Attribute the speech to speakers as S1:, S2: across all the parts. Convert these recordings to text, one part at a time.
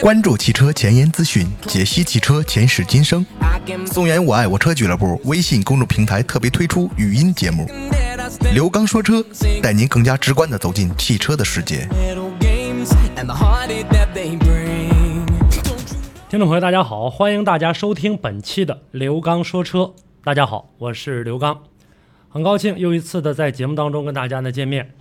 S1: 关注汽车前沿资讯，解析汽车前世今生。松原我爱我车俱乐部微信公众平台特别推出语音节目《刘刚说车》，带您更加直观的走进汽车的世界。
S2: 听众朋友，大家好，欢迎大家收听本期的刘刚说车。大家好，我是刘刚，很高兴又一次的在节目当中跟大家呢见面。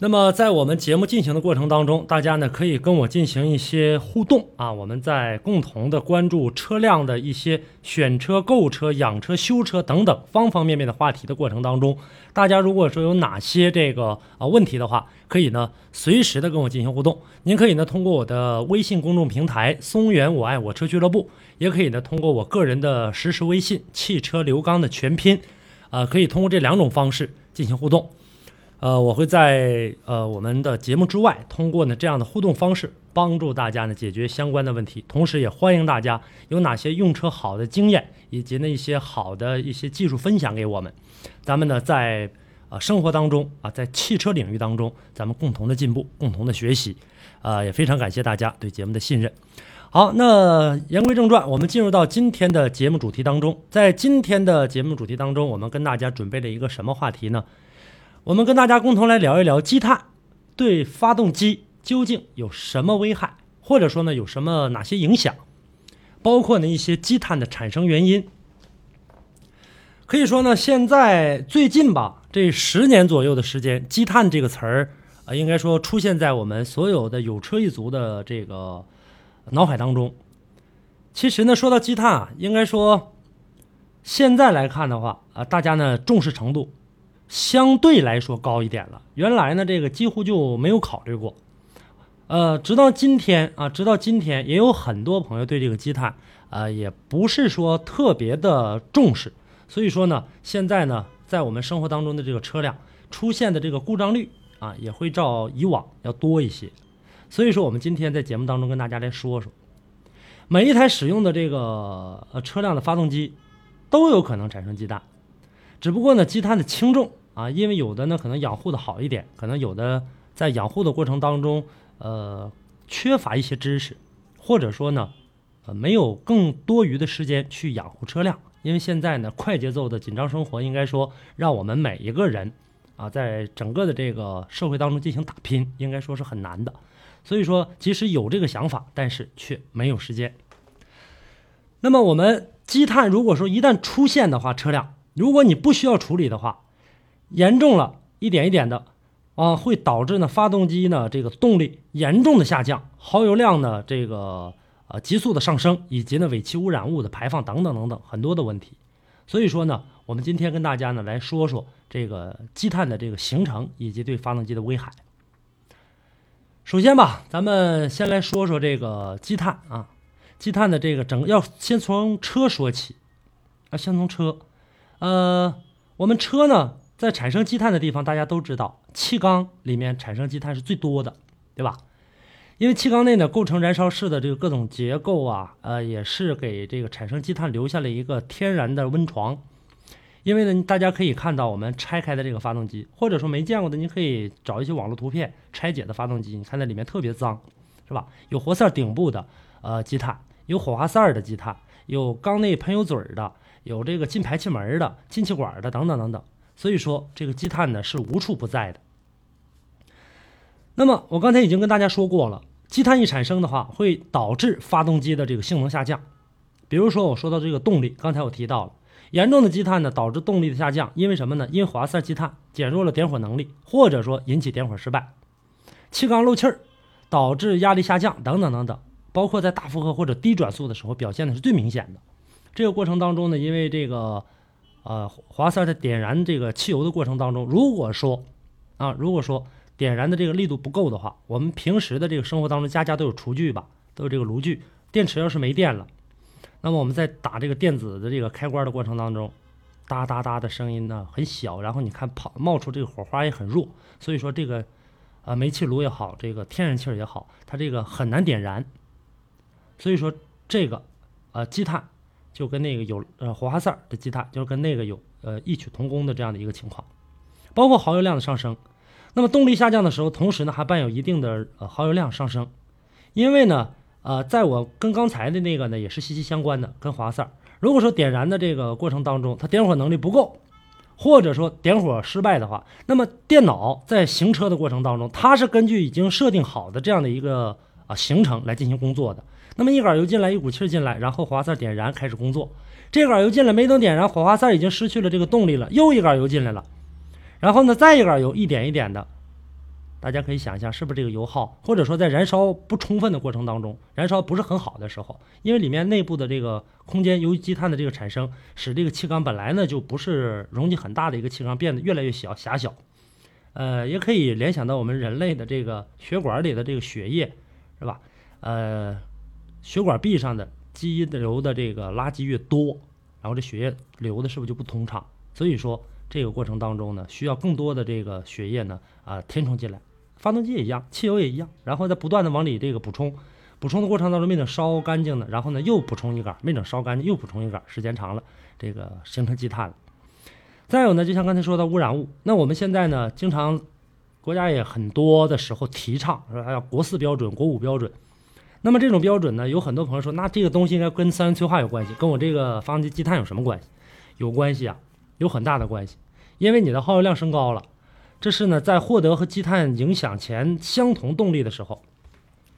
S2: 那么在我们节目进行的过程当中，大家呢可以跟我进行一些互动啊，我们在共同的关注车辆的一些选车、购车、养车、修车等等方方面面的话题的过程当中，大家如果说有哪些这个啊问题的话，可以呢随时的跟我进行互动。您可以呢通过我的微信公众平台“松原我爱我车俱乐部”，也可以呢通过我个人的实时微信“汽车刘刚”的全拼，啊，可以通过这两种方式进行互动。呃，我会在呃我们的节目之外，通过呢这样的互动方式，帮助大家呢解决相关的问题。同时，也欢迎大家有哪些用车好的经验，以及呢一些好的一些技术分享给我们。咱们呢在呃生活当中啊，在汽车领域当中，咱们共同的进步，共同的学习。啊，也非常感谢大家对节目的信任。好，那言归正传，我们进入到今天的节目主题当中。在今天的节目主题当中，我们跟大家准备了一个什么话题呢？我们跟大家共同来聊一聊积碳对发动机究竟有什么危害，或者说呢有什么哪些影响，包括呢一些积碳的产生原因。可以说呢，现在最近吧，这十年左右的时间，积碳这个词儿啊，应该说出现在我们所有的有车一族的这个脑海当中。其实呢，说到积碳啊，应该说现在来看的话啊，大家呢重视程度。相对来说高一点了。原来呢，这个几乎就没有考虑过。呃，直到今天啊，直到今天，也有很多朋友对这个积碳，呃，也不是说特别的重视。所以说呢，现在呢，在我们生活当中的这个车辆出现的这个故障率啊，也会照以往要多一些。所以说，我们今天在节目当中跟大家来说说，每一台使用的这个呃车辆的发动机都有可能产生积碳，只不过呢，积碳的轻重。啊，因为有的呢可能养护的好一点，可能有的在养护的过程当中，呃，缺乏一些知识，或者说呢，呃，没有更多余的时间去养护车辆。因为现在呢，快节奏的紧张生活，应该说让我们每一个人啊，在整个的这个社会当中进行打拼，应该说是很难的。所以说，即使有这个想法，但是却没有时间。那么我们积碳，如果说一旦出现的话，车辆如果你不需要处理的话，严重了一点一点的，啊，会导致呢发动机呢这个动力严重的下降，耗油量呢这个呃急速的上升，以及呢尾气污染物的排放等等等等很多的问题。所以说呢，我们今天跟大家呢来说说这个积碳的这个形成以及对发动机的危害。首先吧，咱们先来说说这个积碳啊，积碳的这个整要先从车说起啊，先从车，呃，我们车呢。在产生积碳的地方，大家都知道，气缸里面产生积碳是最多的，对吧？因为气缸内呢构成燃烧室的这个各种结构啊，呃，也是给这个产生积碳留下了一个天然的温床。因为呢，大家可以看到我们拆开的这个发动机，或者说没见过的，你可以找一些网络图片拆解的发动机，你看那里面特别脏，是吧？有活塞顶部的呃积碳，有火花塞的积碳，有缸内喷油嘴的，有这个进排气门的、进气管的等等等等。所以说，这个积碳呢是无处不在的。那么我刚才已经跟大家说过了，积碳一产生的话，会导致发动机的这个性能下降。比如说我说到这个动力，刚才我提到了，严重的积碳呢导致动力的下降，因为什么呢？因为火花塞积碳减弱了点火能力，或者说引起点火失败，气缸漏气儿，导致压力下降等等等等。包括在大负荷或者低转速的时候，表现的是最明显的。这个过程当中呢，因为这个。呃，火花塞在点燃这个汽油的过程当中，如果说啊，如果说点燃的这个力度不够的话，我们平时的这个生活当中，家家都有厨具吧，都有这个炉具。电池要是没电了，那么我们在打这个电子的这个开关的过程当中，哒哒哒的声音呢很小，然后你看跑冒出这个火花也很弱，所以说这个啊煤气炉也好，这个天然气也好，它这个很难点燃。所以说这个呃积碳。就跟那个有呃火花塞的积碳，就是跟那个有呃异曲同工的这样的一个情况，包括耗油量的上升。那么动力下降的时候，同时呢还伴有一定的呃耗油量上升，因为呢，呃，在我跟刚才的那个呢也是息息相关的，跟火花塞。如果说点燃的这个过程当中，它点火能力不够，或者说点火失败的话，那么电脑在行车的过程当中，它是根据已经设定好的这样的一个啊行程来进行工作的。那么一杆油进来，一股气进来，然后火花塞点燃开始工作。这杆油进来没等点燃，火花塞已经失去了这个动力了，又一杆油进来了，然后呢再一杆油一点一点的。大家可以想一下，是不是这个油耗，或者说在燃烧不充分的过程当中，燃烧不是很好的时候，因为里面内部的这个空间由于积碳的这个产生，使这个气缸本来呢就不是容积很大的一个气缸变得越来越小狭小。呃，也可以联想到我们人类的这个血管里的这个血液，是吧？呃，血管壁上的积流的这个垃圾越多，然后这血液流的是不是就不通畅？所以说这个过程当中呢，需要更多的这个血液呢啊填充进来。发动机也一样，汽油也一样，然后再不断的往里这个补充，补充的过程当中没等烧干净呢，然后呢又补充一杆，没等烧干净又补充一杆，时间长了，这个形成积碳了。再有呢，就像刚才说的污染物，那我们现在呢，经常国家也很多的时候提倡说还要国四标准、国五标准。那么这种标准呢，有很多朋友说，那这个东西应该跟三元催化有关系，跟我这个发动机积碳有什么关系？有关系啊，有很大的关系，因为你的耗油量升高了。这是呢，在获得和积碳影响前相同动力的时候，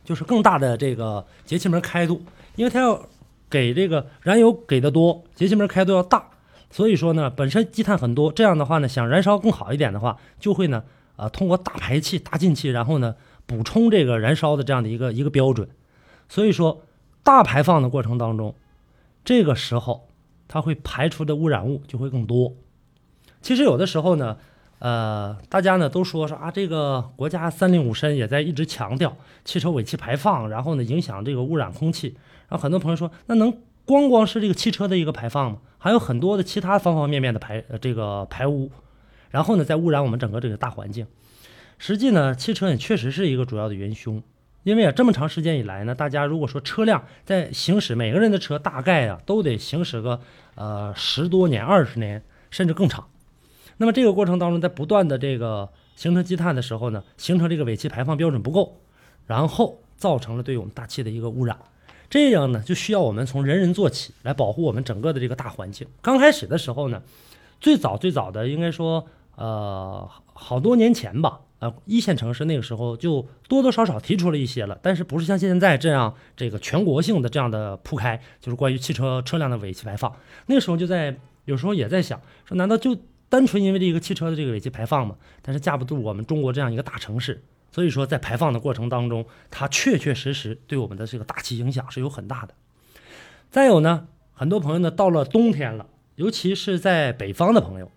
S2: 就是更大的这个节气门开度，因为它要给这个燃油给的多，节气门开度要大，所以说呢，本身积碳很多，这样的话呢，想燃烧更好一点的话，就会呢，呃，通过大排气、大进气，然后呢，补充这个燃烧的这样的一个一个标准，所以说大排放的过程当中，这个时候它会排出的污染物就会更多。其实有的时候呢。呃，大家呢都说说啊，这个国家三令五申也在一直强调汽车尾气排放，然后呢影响这个污染空气。然后很多朋友说，那能光光是这个汽车的一个排放吗？还有很多的其他方方面面的排呃这个排污，然后呢再污染我们整个这个大环境。实际呢，汽车也确实是一个主要的元凶，因为啊这么长时间以来呢，大家如果说车辆在行驶，每个人的车大概啊都得行驶个呃十多年、二十年甚至更长。那么这个过程当中，在不断的这个形成积碳的时候呢，形成这个尾气排放标准不够，然后造成了对我们大气的一个污染。这样呢，就需要我们从人人做起来保护我们整个的这个大环境。刚开始的时候呢，最早最早的应该说，呃，好多年前吧，呃，一线城市那个时候就多多少少提出了一些了，但是不是像现在这样这个全国性的这样的铺开，就是关于汽车车辆的尾气排放。那个时候就在有时候也在想，说难道就单纯因为这个汽车的这个尾气排放吗，但是架不住我们中国这样一个大城市，所以说在排放的过程当中，它确确实实对我们的这个大气影响是有很大的。再有呢，很多朋友呢到了冬天了，尤其是在北方的朋友，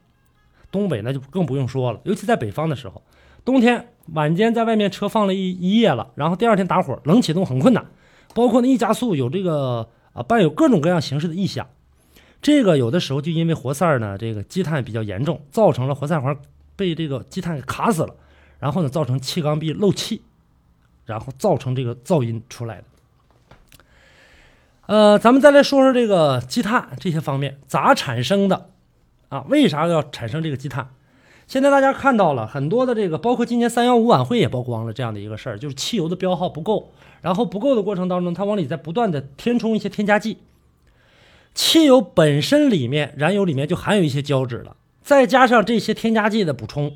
S2: 东北那就更不用说了，尤其在北方的时候，冬天晚间在外面车放了一一夜了，然后第二天打火，冷启动很困难，包括那一加速有这个啊伴有各种各样形式的异响。这个有的时候就因为活塞呢，这个积碳比较严重，造成了活塞环被这个积碳给卡死了，然后呢造成气缸壁漏气，然后造成这个噪音出来的。呃，咱们再来说说这个积碳这些方面咋产生的啊？为啥要产生这个积碳？现在大家看到了很多的这个，包括今年三幺五晚会也曝光了这样的一个事儿，就是汽油的标号不够，然后不够的过程当中，它往里在不断的填充一些添加剂。汽油本身里面，燃油里面就含有一些胶质了，再加上这些添加剂的补充，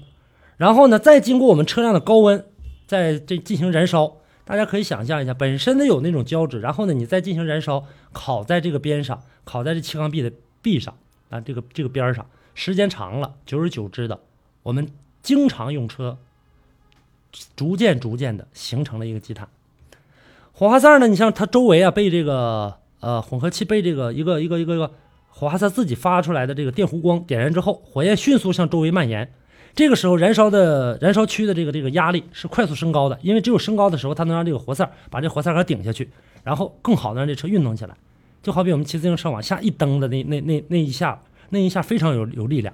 S2: 然后呢，再经过我们车辆的高温，在这进行燃烧，大家可以想象一下，本身的有那种胶质，然后呢，你再进行燃烧，烤在这个边上，烤在这气缸壁的壁上啊，这个这个边上，时间长了，久而久之的，我们经常用车，逐渐逐渐的形成了一个积碳。火花塞呢，你像它周围啊，被这个。呃，混合气被这个一个一个一个一个火花塞自己发出来的这个电弧光点燃之后，火焰迅速向周围蔓延。这个时候，燃烧的燃烧区的这个这个压力是快速升高的，因为只有升高的时候，它能让这个活塞把这活塞杆顶下去，然后更好的让这车运动起来。就好比我们骑自行车往下一蹬的那那那那一下，那一下非常有有力量。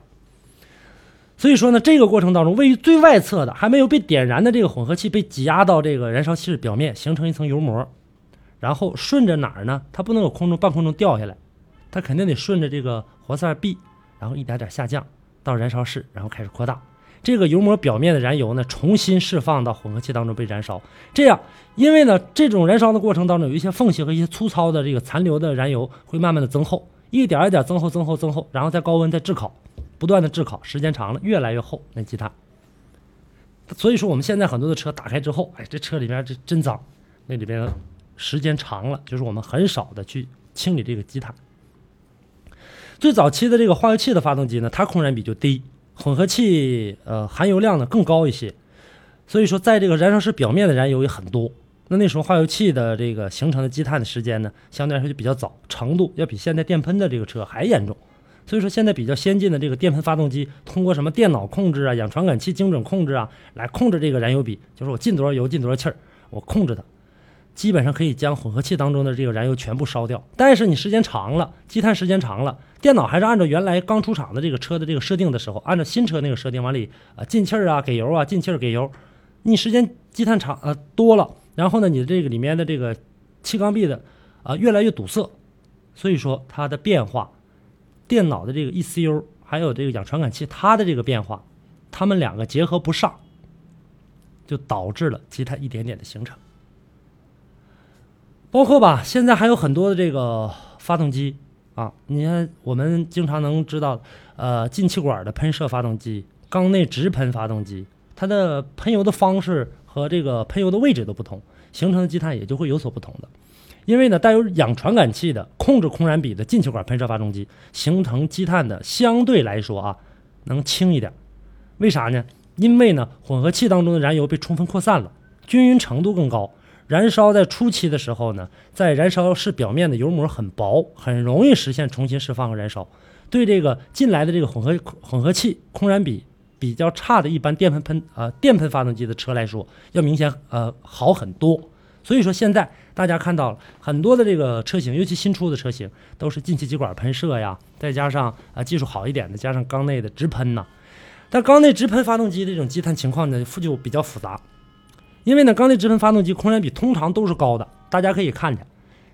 S2: 所以说呢，这个过程当中，位于最外侧的还没有被点燃的这个混合气被挤压到这个燃烧器表面，形成一层油膜。然后顺着哪儿呢？它不能有空中半空中掉下来，它肯定得顺着这个活塞壁，然后一点点下降到燃烧室，然后开始扩大。这个油膜表面的燃油呢，重新释放到混合气当中被燃烧。这样，因为呢，这种燃烧的过程当中有一些缝隙和一些粗糙的这个残留的燃油会慢慢的增厚，一点一点增厚、增厚、增厚，然后在高温再炙烤，不断的炙烤，时间长了越来越厚那积碳。所以说我们现在很多的车打开之后，哎，这车里面这真脏，那里边时间长了，就是我们很少的去清理这个积碳。最早期的这个化油器的发动机呢，它空燃比就低，混合气呃含油量呢更高一些，所以说在这个燃烧室表面的燃油也很多。那那时候化油器的这个形成的积碳的时间呢，相对来说就比较早，程度要比现在电喷的这个车还严重。所以说现在比较先进的这个电喷发动机，通过什么电脑控制啊、氧传感器精准控制啊，来控制这个燃油比，就是我进多少油进多少气儿，我控制它。基本上可以将混合气当中的这个燃油全部烧掉，但是你时间长了，积碳时间长了，电脑还是按照原来刚出厂的这个车的这个设定的时候，按照新车那个设定往里啊进气儿啊给油啊进气儿给油，你时间积碳长呃多了，然后呢你的这个里面的这个气缸壁的啊越来越堵塞，所以说它的变化，电脑的这个 ECU 还有这个氧传感器它的这个变化，它们两个结合不上，就导致了积碳一点点的形成。包括吧，现在还有很多的这个发动机啊，你看我们经常能知道，呃，进气管的喷射发动机、缸内直喷发动机，它的喷油的方式和这个喷油的位置都不同，形成的积碳也就会有所不同的。因为呢，带有氧传感器的控制空燃比的进气管喷射发动机，形成积碳的相对来说啊，能轻一点。为啥呢？因为呢，混合气当中的燃油被充分扩散了，均匀程度更高。燃烧在初期的时候呢，在燃烧室表面的油膜很薄，很容易实现重新释放和燃烧。对这个进来的这个混合混合气空燃比比较差的一般电喷喷啊电喷发动机的车来说，要明显呃好很多。所以说现在大家看到了很多的这个车型，尤其新出的车型，都是进气气管喷射呀，再加上啊技术好一点的，加上缸内的直喷呐。但缸内直喷发动机这种积碳情况呢，就比较复杂。因为呢，缸内直喷发动机空燃比通常都是高的，大家可以看见，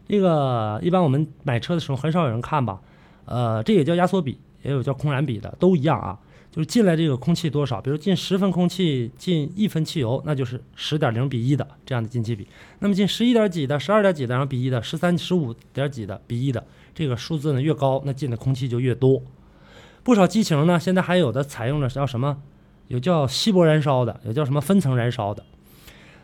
S2: 这个一般我们买车的时候很少有人看吧，呃，这也叫压缩比，也有叫空燃比的，都一样啊，就是进来这个空气多少，比如进十分空气进一分汽油，那就是十点零比一的这样的进气比，那么进十一点几的、十二点几的然后比一的、十三、十五点几的比一的，这个数字呢越高，那进的空气就越多。不少机型呢，现在还有的采用了叫什么，有叫稀薄燃烧的，有叫什么分层燃烧的。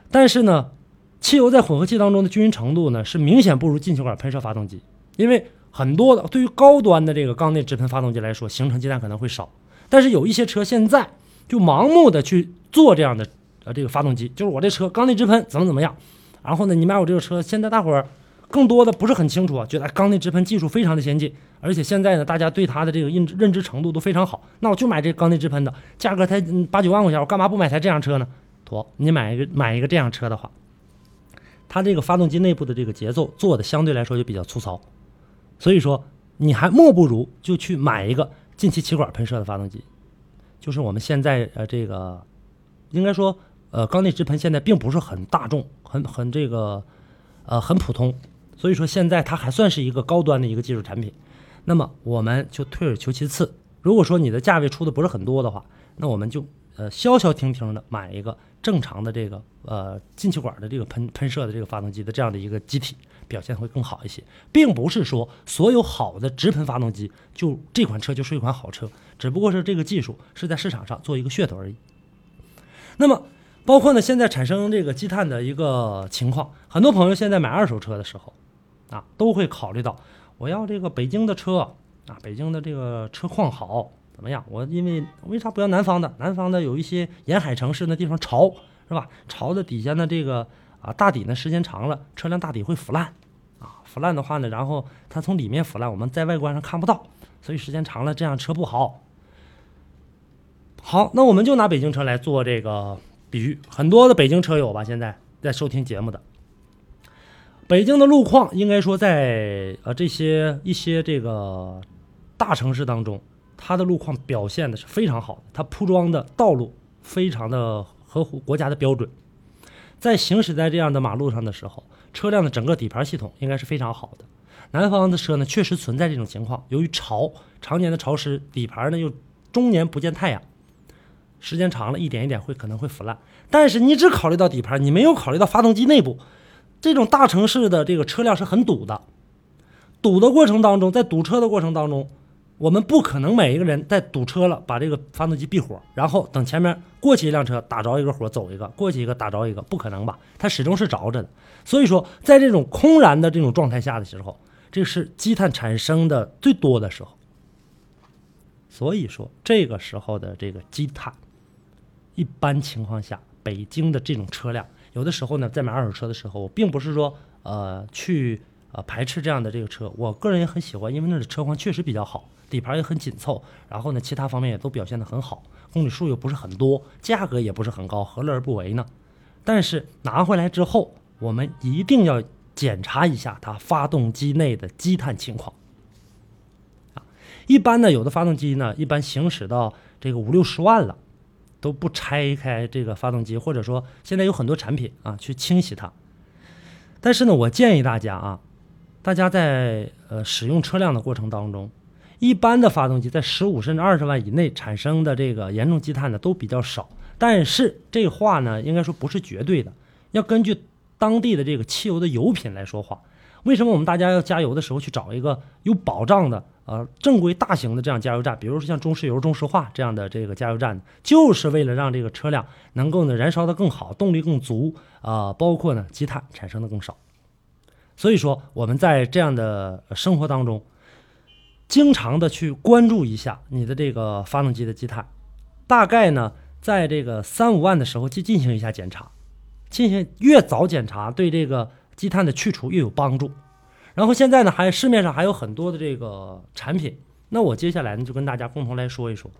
S2: 但是呢，汽油在混合气当中的均匀程度呢，是明显不如进气管喷射发动机。因为很多的对于高端的这个缸内直喷发动机来说，形成积碳可能会少。但是有一些车现在就盲目的去做这样的呃这个发动机，就是我这车缸内直喷怎么怎么样。然后呢，你买我这个车，现在大伙儿更多的不是很清楚啊，觉得缸内直喷技术非常的先进，而且现在呢，大家对它的这个认认知程度都非常好。那我就买这缸内直喷的，价格才八九万块钱，我干嘛不买台这样车呢？妥，你买一个买一个这样车的话，它这个发动机内部的这个节奏做的相对来说就比较粗糙，所以说你还莫不如就去买一个进气气管喷射的发动机，就是我们现在呃这个应该说呃缸内直喷现在并不是很大众，很很这个呃很普通，所以说现在它还算是一个高端的一个技术产品。那么我们就退而求其次，如果说你的价位出的不是很多的话，那我们就呃消消停停的买一个。正常的这个呃进气管的这个喷喷射的这个发动机的这样的一个机体表现会更好一些，并不是说所有好的直喷发动机就这款车就是一款好车，只不过是这个技术是在市场上做一个噱头而已。那么包括呢现在产生这个积碳的一个情况，很多朋友现在买二手车的时候啊都会考虑到我要这个北京的车啊，北京的这个车况好。怎么样？我因为为啥不要南方的？南方的有一些沿海城市那地方潮，是吧？潮的底下呢，这个啊大底呢时间长了，车辆大底会腐烂，啊腐烂的话呢，然后它从里面腐烂，我们在外观上看不到，所以时间长了这样车不好。好，那我们就拿北京车来做这个比喻，很多的北京车友吧，现在在收听节目的，北京的路况应该说在呃这些一些这个大城市当中。它的路况表现的是非常好的，它铺装的道路非常的合乎国家的标准，在行驶在这样的马路上的时候，车辆的整个底盘系统应该是非常好的。南方的车呢，确实存在这种情况，由于潮，常年的潮湿，底盘呢又终年不见太阳，时间长了，一点一点会可能会腐烂。但是你只考虑到底盘，你没有考虑到发动机内部。这种大城市的这个车辆是很堵的，堵的过程当中，在堵车的过程当中，我们不可能每一个人在堵车了把这个发动机闭火，然后等前面过去一辆车打着一个火走一个，过去一个打着一个，不可能吧？它始终是着着的。所以说，在这种空燃的这种状态下的时候，这是积碳产生的最多的时候。所以说，这个时候的这个积碳，一般情况下，北京的这种车辆。有的时候呢，在买二手车的时候，我并不是说呃去呃排斥这样的这个车，我个人也很喜欢，因为那的车况确实比较好，底盘也很紧凑，然后呢，其他方面也都表现得很好，公里数又不是很多，价格也不是很高，何乐而不为呢？但是拿回来之后，我们一定要检查一下它发动机内的积碳情况啊。一般呢，有的发动机呢，一般行驶到这个五六十万了。都不拆开这个发动机，或者说现在有很多产品啊去清洗它。但是呢，我建议大家啊，大家在呃使用车辆的过程当中，一般的发动机在十五甚至二十万以内产生的这个严重积碳的都比较少。但是这话呢，应该说不是绝对的，要根据当地的这个汽油的油品来说话。为什么我们大家要加油的时候去找一个有保障的、呃正规大型的这样加油站，比如说像中石油、中石化这样的这个加油站，就是为了让这个车辆能够呢燃烧的更好，动力更足啊，包括呢积碳产生的更少。所以说我们在这样的生活当中，经常的去关注一下你的这个发动机的积碳，大概呢在这个三五万的时候去进行一下检查，进行越早检查对这个。积碳的去除越有帮助，然后现在呢，还市面上还有很多的这个产品。那我接下来呢，就跟大家共同来说一说。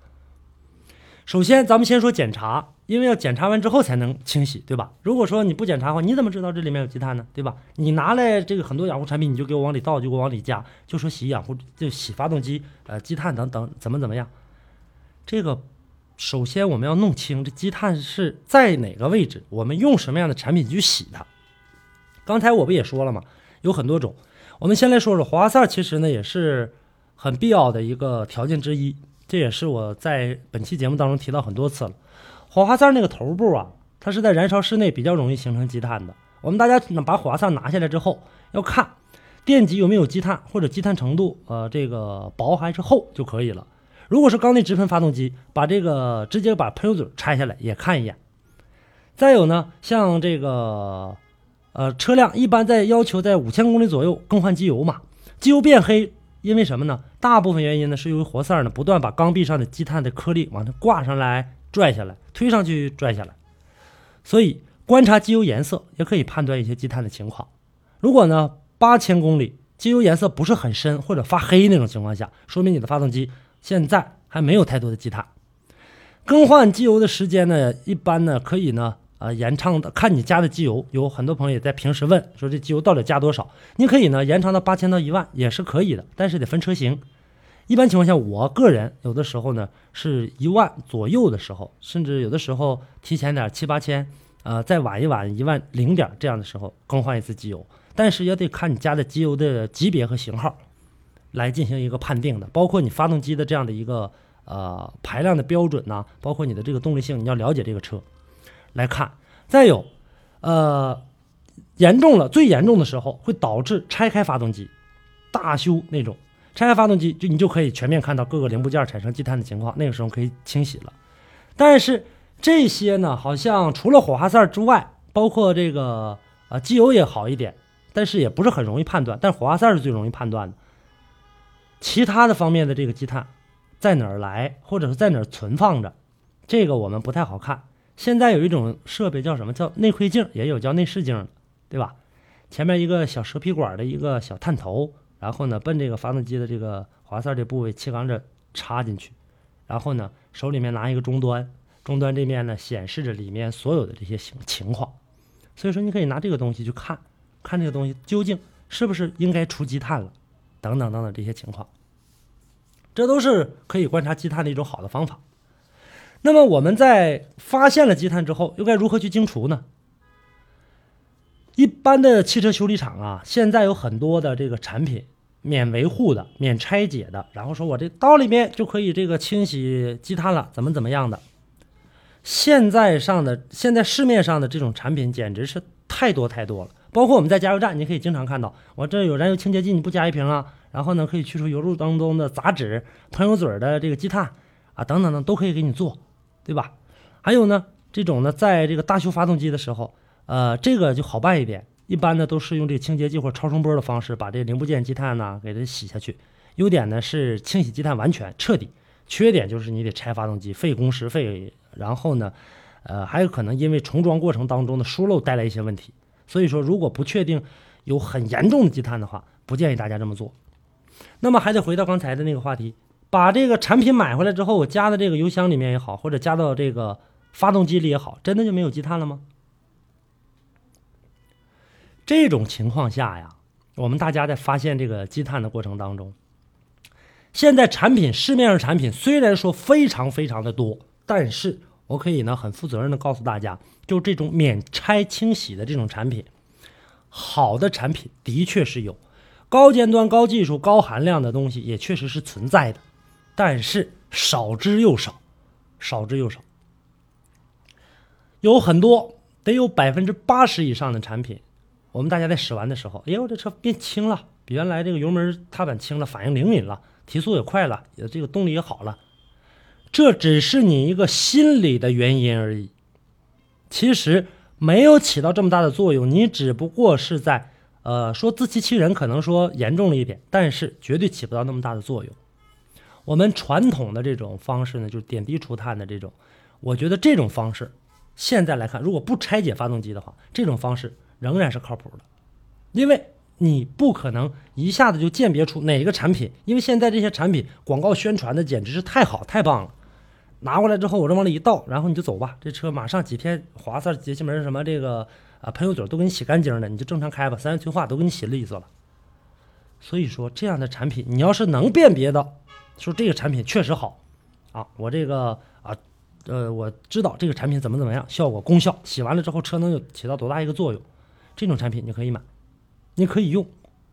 S2: 首先，咱们先说检查，因为要检查完之后才能清洗，对吧？如果说你不检查的话，你怎么知道这里面有积碳呢？对吧？你拿来这个很多养护产品，你就给我往里倒，就给我往里加，就说洗养护，就洗发动机，呃，积碳等等，怎么怎么样？这个首先我们要弄清这积碳是在哪个位置，我们用什么样的产品去洗它。刚才我不也说了吗？有很多种。我们先来说说火花塞，其实呢也是很必要的一个条件之一。这也是我在本期节目当中提到很多次了。火花塞那个头部啊，它是在燃烧室内比较容易形成积碳的。我们大家呢把火花塞拿下来之后，要看电极有没有积碳，或者积碳程度呃这个薄还是厚就可以了。如果是缸内直喷发动机，把这个直接把喷油嘴拆下来也看一眼。再有呢，像这个。呃，车辆一般在要求在五千公里左右更换机油嘛。机油变黑，因为什么呢？大部分原因呢是由于活塞呢不断把缸壁上的积碳的颗粒往上挂上来、拽下来、推上去、拽下来。所以观察机油颜色也可以判断一些积碳的情况。如果呢八千公里机油颜色不是很深或者发黑那种情况下，说明你的发动机现在还没有太多的积碳。更换机油的时间呢，一般呢可以呢。啊，延长的看你加的机油，有很多朋友也在平时问说这机油到底加多少？你可以呢延长到八千到一万也是可以的，但是得分车型。一般情况下，我个人有的时候呢是一万左右的时候，甚至有的时候提前点七八千，呃，再晚一晚一万零点这样的时候更换一次机油，但是也得看你加的机油的级别和型号来进行一个判定的，包括你发动机的这样的一个呃排量的标准呐，包括你的这个动力性，你要了解这个车。来看，再有，呃，严重了，最严重的时候会导致拆开发动机，大修那种，拆开发动机就你就可以全面看到各个零部件产生积碳的情况，那个时候可以清洗了。但是这些呢，好像除了火花塞之外，包括这个啊机油也好一点，但是也不是很容易判断。但是火花塞是最容易判断的，其他的方面的这个积碳在哪儿来，或者是在哪儿存放着，这个我们不太好看。现在有一种设备叫什么？叫内窥镜，也有叫内视镜的，对吧？前面一个小蛇皮管的一个小探头，然后呢，奔这个发动机的这个滑塞这部位气缸这插进去，然后呢，手里面拿一个终端，终端这面呢显示着里面所有的这些情情况。所以说，你可以拿这个东西去看，看这个东西究竟是不是应该除积碳了，等等等等这些情况，这都是可以观察积碳的一种好的方法。那么我们在发现了积碳之后，又该如何去清除呢？一般的汽车修理厂啊，现在有很多的这个产品，免维护的、免拆解的，然后说我这刀里面就可以这个清洗积碳了，怎么怎么样的？现在上的现在市面上的这种产品简直是太多太多了，包括我们在加油站，你可以经常看到，我这有燃油清洁剂，你不加一瓶啊？然后呢，可以去除油路当中的杂质、喷油嘴的这个积碳啊，等等等，都可以给你做，对吧？还有呢，这种呢，在这个大修发动机的时候，呃，这个就好办一点，一般呢都是用这个清洁剂或超声波的方式把这零部件积碳呢给它洗下去。优点呢是清洗积碳完全彻底，缺点就是你得拆发动机，费工时费，然后呢，呃，还有可能因为重装过程当中的疏漏带来一些问题。所以说，如果不确定有很严重的积碳的话，不建议大家这么做。那么还得回到刚才的那个话题，把这个产品买回来之后，我加到这个油箱里面也好，或者加到这个发动机里也好，真的就没有积碳了吗？这种情况下呀，我们大家在发现这个积碳的过程当中，现在产品市面上产品虽然说非常非常的多，但是我可以呢很负责任的告诉大家，就这种免拆清洗的这种产品，好的产品的确是有。高尖端、高技术、高含量的东西也确实是存在的，但是少之又少，少之又少。有很多得有百分之八十以上的产品，我们大家在使完的时候，哎呦，这车变轻了，比原来这个油门踏板轻了，反应灵敏了，提速也快了，也这个动力也好了。这只是你一个心理的原因而已，其实没有起到这么大的作用，你只不过是在。呃，说自欺欺人可能说严重了一点，但是绝对起不到那么大的作用。我们传统的这种方式呢，就是点滴除碳的这种，我觉得这种方式现在来看，如果不拆解发动机的话，这种方式仍然是靠谱的，因为你不可能一下子就鉴别出哪个产品，因为现在这些产品广告宣传的简直是太好太棒了，拿过来之后我这往里一倒，然后你就走吧，这车马上几天划算节气门什么这个。啊，喷油嘴都给你洗干净了，你就正常开吧。三元催化都给你洗利索了。所以说，这样的产品，你要是能辨别的，说这个产品确实好，啊，我这个啊，呃，我知道这个产品怎么怎么样，效果功效，洗完了之后车能有起到多大一个作用，这种产品你可以买，你可以用，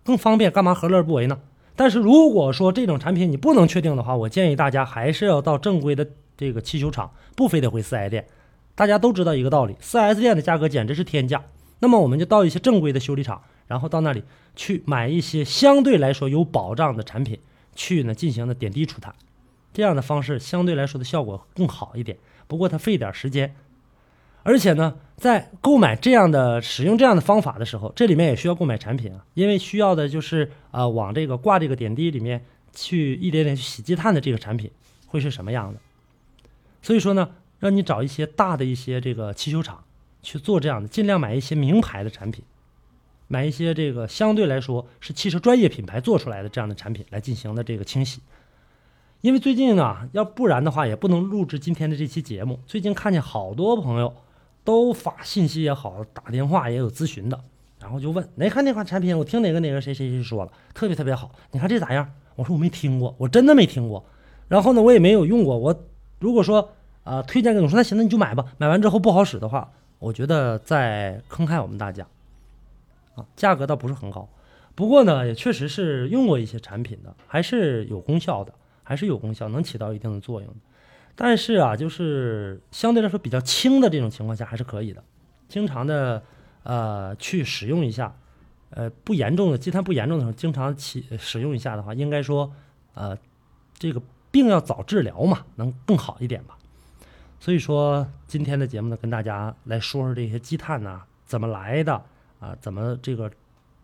S2: 更方便，干嘛何乐而不为呢？但是如果说这种产品你不能确定的话，我建议大家还是要到正规的这个汽修厂，不非得回四 S 店。大家都知道一个道理，4S 店的价格简直是天价。那么我们就到一些正规的修理厂，然后到那里去买一些相对来说有保障的产品，去呢进行的点滴除碳。这样的方式相对来说的效果更好一点。不过它费点时间，而且呢，在购买这样的使用这样的方法的时候，这里面也需要购买产品啊，因为需要的就是啊往这个挂这个点滴里面去一点点去洗积碳的这个产品会是什么样的。所以说呢。让你找一些大的一些这个汽修厂去做这样的，尽量买一些名牌的产品，买一些这个相对来说是汽车专业品牌做出来的这样的产品来进行的这个清洗。因为最近呢，要不然的话也不能录制今天的这期节目。最近看见好多朋友都发信息也好，打电话也有咨询的，然后就问哪看那款产品，我听哪个哪个谁谁谁说了，特别特别好，你看这咋样？我说我没听过，我真的没听过。然后呢，我也没有用过。我如果说。啊，推荐给我说那行，那你就买吧。买完之后不好使的话，我觉得在坑害我们大家。啊，价格倒不是很高，不过呢，也确实是用过一些产品的，还是有功效的，还是有功效，能起到一定的作用。但是啊，就是相对来说比较轻的这种情况下还是可以的，经常的呃去使用一下，呃不严重的积碳不严重的时候，经常起使用一下的话，应该说呃这个病要早治疗嘛，能更好一点吧。所以说，今天的节目呢，跟大家来说说这些积碳呢怎么来的啊？怎么这个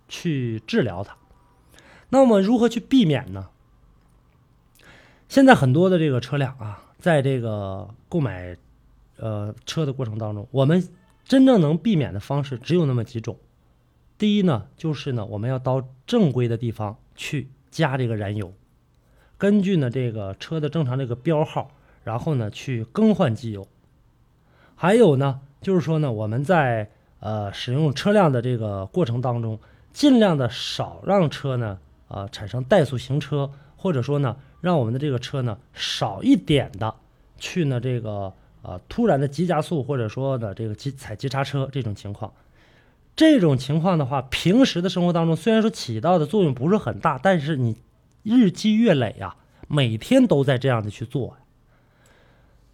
S2: 去治疗它？那么如何去避免呢？现在很多的这个车辆啊，在这个购买呃车的过程当中，我们真正能避免的方式只有那么几种。第一呢，就是呢，我们要到正规的地方去加这个燃油，根据呢这个车的正常这个标号。然后呢，去更换机油。还有呢，就是说呢，我们在呃使用车辆的这个过程当中，尽量的少让车呢啊产生怠速行车，或者说呢，让我们的这个车呢少一点的去呢这个呃突然的急加速，或者说的这个急踩急刹车这种情况。这种情况的话，平时的生活当中虽然说起到的作用不是很大，但是你日积月累呀，每天都在这样的去做。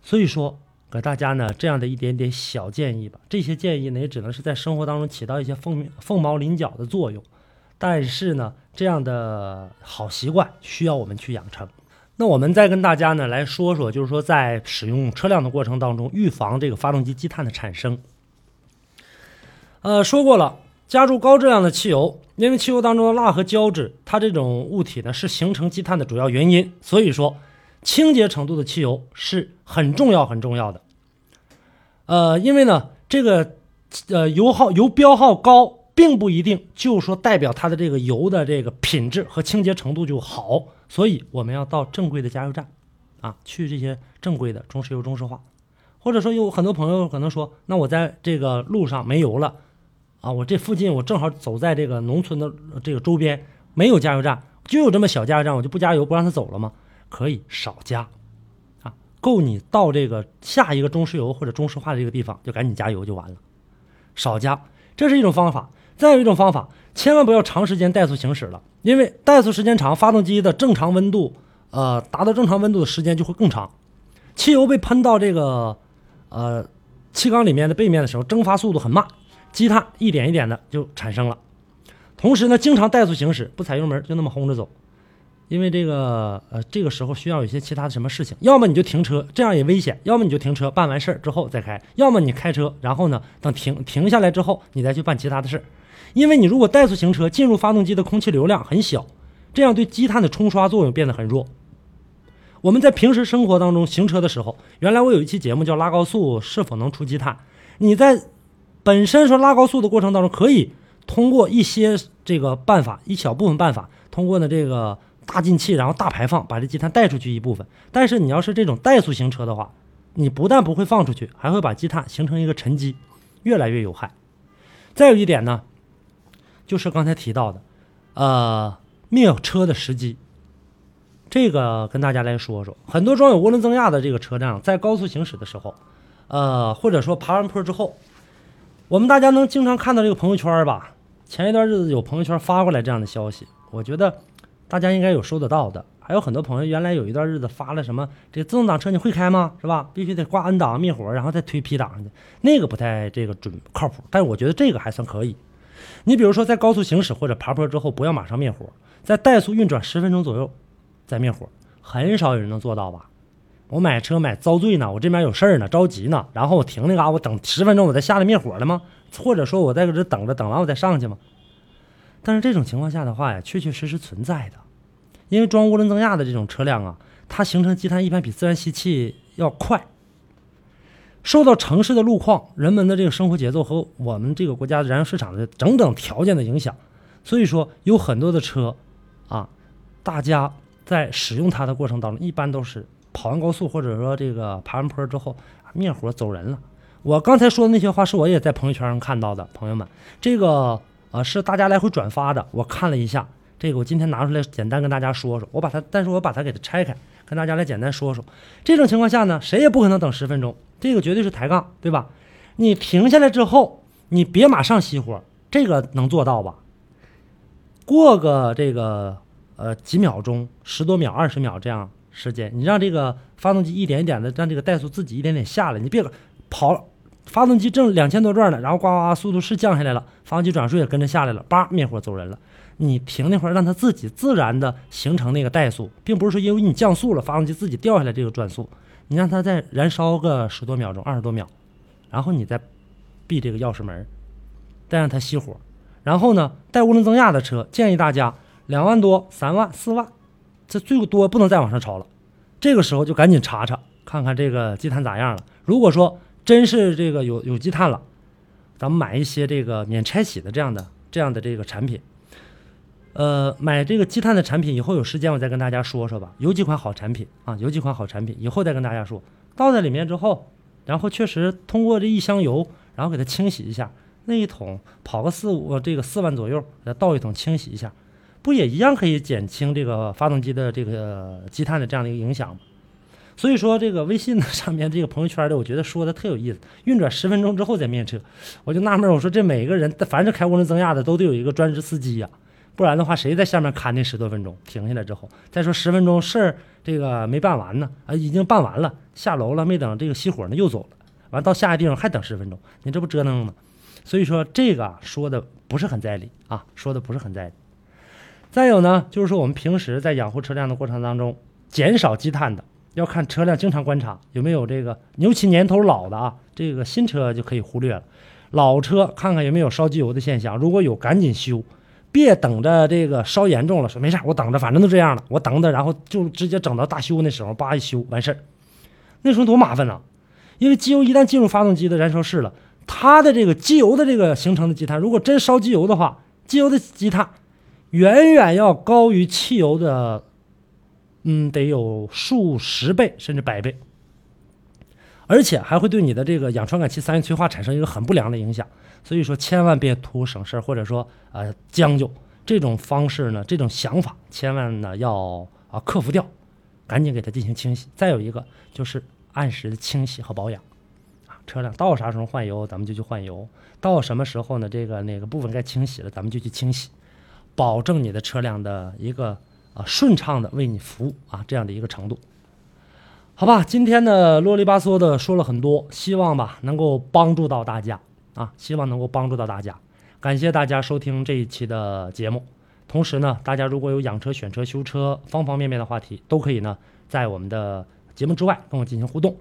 S2: 所以说，给大家呢这样的一点点小建议吧。这些建议呢也只能是在生活当中起到一些凤凤毛麟角的作用，但是呢这样的好习惯需要我们去养成。那我们再跟大家呢来说说，就是说在使用车辆的过程当中，预防这个发动机积碳的产生。呃，说过了，加入高质量的汽油，因为汽油当中的蜡和胶质，它这种物体呢是形成积碳的主要原因，所以说清洁程度的汽油是很重要很重要的。呃，因为呢这个呃油耗油标号高，并不一定就说代表它的这个油的这个品质和清洁程度就好。所以我们要到正规的加油站，啊，去这些正规的中石油、中石化，或者说有很多朋友可能说，那我在这个路上没油了，啊，我这附近我正好走在这个农村的这个周边没有加油站，就有这么小加油站，我就不加油不让他走了吗？可以少加，啊，够你到这个下一个中石油或者中石化的这个地方就赶紧加油就完了，少加，这是一种方法。再有一种方法，千万不要长时间怠速行驶了，因为怠速时间长，发动机的正常温度，呃，达到正常温度的时间就会更长。汽油被喷到这个，呃，气缸里面的背面的时候，蒸发速度很慢，积碳一点一点的就产生了。同时呢，经常怠速行驶，不踩油门就那么轰着走。因为这个，呃，这个时候需要有一些其他的什么事情，要么你就停车，这样也危险；要么你就停车，办完事儿之后再开；要么你开车，然后呢，等停停下来之后，你再去办其他的事儿。因为你如果怠速行车，进入发动机的空气流量很小，这样对积碳的冲刷作用变得很弱。我们在平时生活当中行车的时候，原来我有一期节目叫拉高速是否能出积碳？你在本身说拉高速的过程当中，可以通过一些这个办法，一小部分办法，通过呢这个。大进气，然后大排放，把这积碳带出去一部分。但是你要是这种怠速行车的话，你不但不会放出去，还会把积碳形成一个沉积，越来越有害。再有一点呢，就是刚才提到的，呃，灭车的时机，这个跟大家来说说。很多装有涡轮增压的这个车辆，在高速行驶的时候，呃，或者说爬完坡之后，我们大家能经常看到这个朋友圈吧？前一段日子有朋友圈发过来这样的消息，我觉得。大家应该有收得到的，还有很多朋友原来有一段日子发了什么这自动挡车你会开吗？是吧？必须得挂 N 档灭火，然后再推 P 档上去，那个不太这个准靠谱。但是我觉得这个还算可以。你比如说在高速行驶或者爬坡之后，不要马上灭火，在怠速运转十分钟左右再灭火，很少有人能做到吧？我买车买遭罪呢，我这边有事儿呢，着急呢，然后我停那嘎，我等十分钟我再下来灭火了吗？或者说我在这等着，等完我再上去吗？但是这种情况下的话呀，确确实实存在的，因为装涡轮增压的这种车辆啊，它形成积碳一般比自然吸气要快。受到城市的路况、人们的这个生活节奏和我们这个国家燃油市场的整等条件的影响，所以说有很多的车，啊，大家在使用它的过程当中，一般都是跑完高速或者说这个爬完坡之后灭火走人了。我刚才说的那些话是我也在朋友圈上看到的，朋友们，这个。啊，是大家来回转发的。我看了一下，这个我今天拿出来简单跟大家说说。我把它，但是我把它给它拆开，跟大家来简单说说。这种情况下呢，谁也不可能等十分钟，这个绝对是抬杠，对吧？你停下来之后，你别马上熄火，这个能做到吧？过个这个呃几秒钟，十多秒、二十秒这样时间，你让这个发动机一点一点的让这个怠速自己一点点下来，你别跑。发动机正两千多转呢，然后呱呱速度是降下来了，发动机转速也跟着下来了，叭灭火走人了。你停那会儿，让它自己自然的形成那个怠速，并不是说因为你降速了，发动机自己掉下来这个转速。你让它再燃烧个十多秒钟、二十多秒，然后你再闭这个钥匙门，再让它熄火。然后呢，带涡轮增压的车，建议大家两万多、三万、四万，这最多不能再往上超了。这个时候就赶紧查查，看看这个积碳咋样了。如果说真是这个有有积碳了，咱们买一些这个免拆洗的这样的这样的这个产品。呃，买这个积碳的产品以后有时间我再跟大家说说吧。有几款好产品啊，有几款好产品，以后再跟大家说。倒在里面之后，然后确实通过这一箱油，然后给它清洗一下，那一桶跑个四五这个四万左右，再倒一桶清洗一下，不也一样可以减轻这个发动机的这个积碳的这样的一个影响吗？所以说，这个微信的上面这个朋友圈的，我觉得说的特有意思。运转十分钟之后再灭车，我就纳闷，我说这每个人凡是开涡轮增压的，都得有一个专职司机呀，不然的话，谁在下面看那十多分钟？停下来之后，再说十分钟事儿这个没办完呢，啊，已经办完了，下楼了，没等这个熄火呢，又走了，完到下一地方还等十分钟，你这不折腾吗？所以说这个说的不是很在理啊，说的不是很在理。再有呢，就是说我们平时在养护车辆的过程当中，减少积碳的，要看车辆经常观察有没有这个，尤其年头老的啊，这个新车就可以忽略了，老车看看有没有烧机油的现象，如果有赶紧修，别等着这个烧严重了，说没事我等着，反正都这样了，我等等，然后就直接整到大修那时候，叭一修完事儿，那时候多麻烦呢，因为机油一旦进入发动机的燃烧室了。它的这个机油的这个形成的积碳，如果真烧机油的话，机油的积碳远远要高于汽油的，嗯，得有数十倍甚至百倍，而且还会对你的这个氧传感器三元催化产生一个很不良的影响。所以说，千万别图省事儿或者说呃将就这种方式呢，这种想法千万呢要啊克服掉，赶紧给它进行清洗。再有一个就是按时的清洗和保养。车辆到啥时候换油，咱们就去换油；到什么时候呢？这个那个部分该清洗了，咱们就去清洗，保证你的车辆的一个啊顺畅的为你服务啊这样的一个程度。好吧，今天呢啰里吧嗦的说了很多，希望吧能够帮助到大家啊，希望能够帮助到大家。感谢大家收听这一期的节目。同时呢，大家如果有养车、选车、修车方方面面的话题，都可以呢在我们的节目之外跟我进行互动。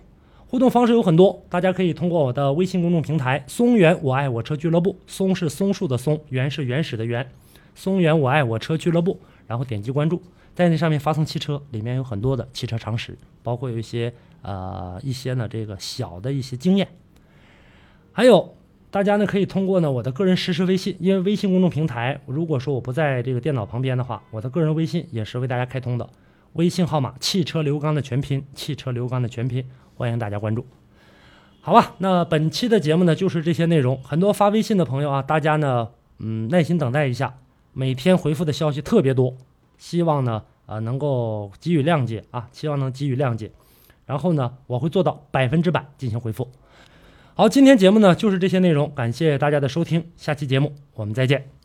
S2: 互动方式有很多，大家可以通过我的微信公众平台“松原我爱我车俱乐部”，松是松树的松，原是原始的原，松原我爱我车俱乐部，然后点击关注，在那上面发送汽车，里面有很多的汽车常识，包括有一些呃一些呢这个小的一些经验，还有大家呢可以通过呢我的个人实时微信，因为微信公众平台，如果说我不在这个电脑旁边的话，我的个人微信也是为大家开通的，微信号码汽车刘刚的全拼，汽车刘刚的全拼。欢迎大家关注，好吧？那本期的节目呢，就是这些内容。很多发微信的朋友啊，大家呢，嗯，耐心等待一下，每天回复的消息特别多，希望呢，呃，能够给予谅解啊，希望能给予谅解。然后呢，我会做到百分之百进行回复。好，今天节目呢就是这些内容，感谢大家的收听，下期节目我们再见。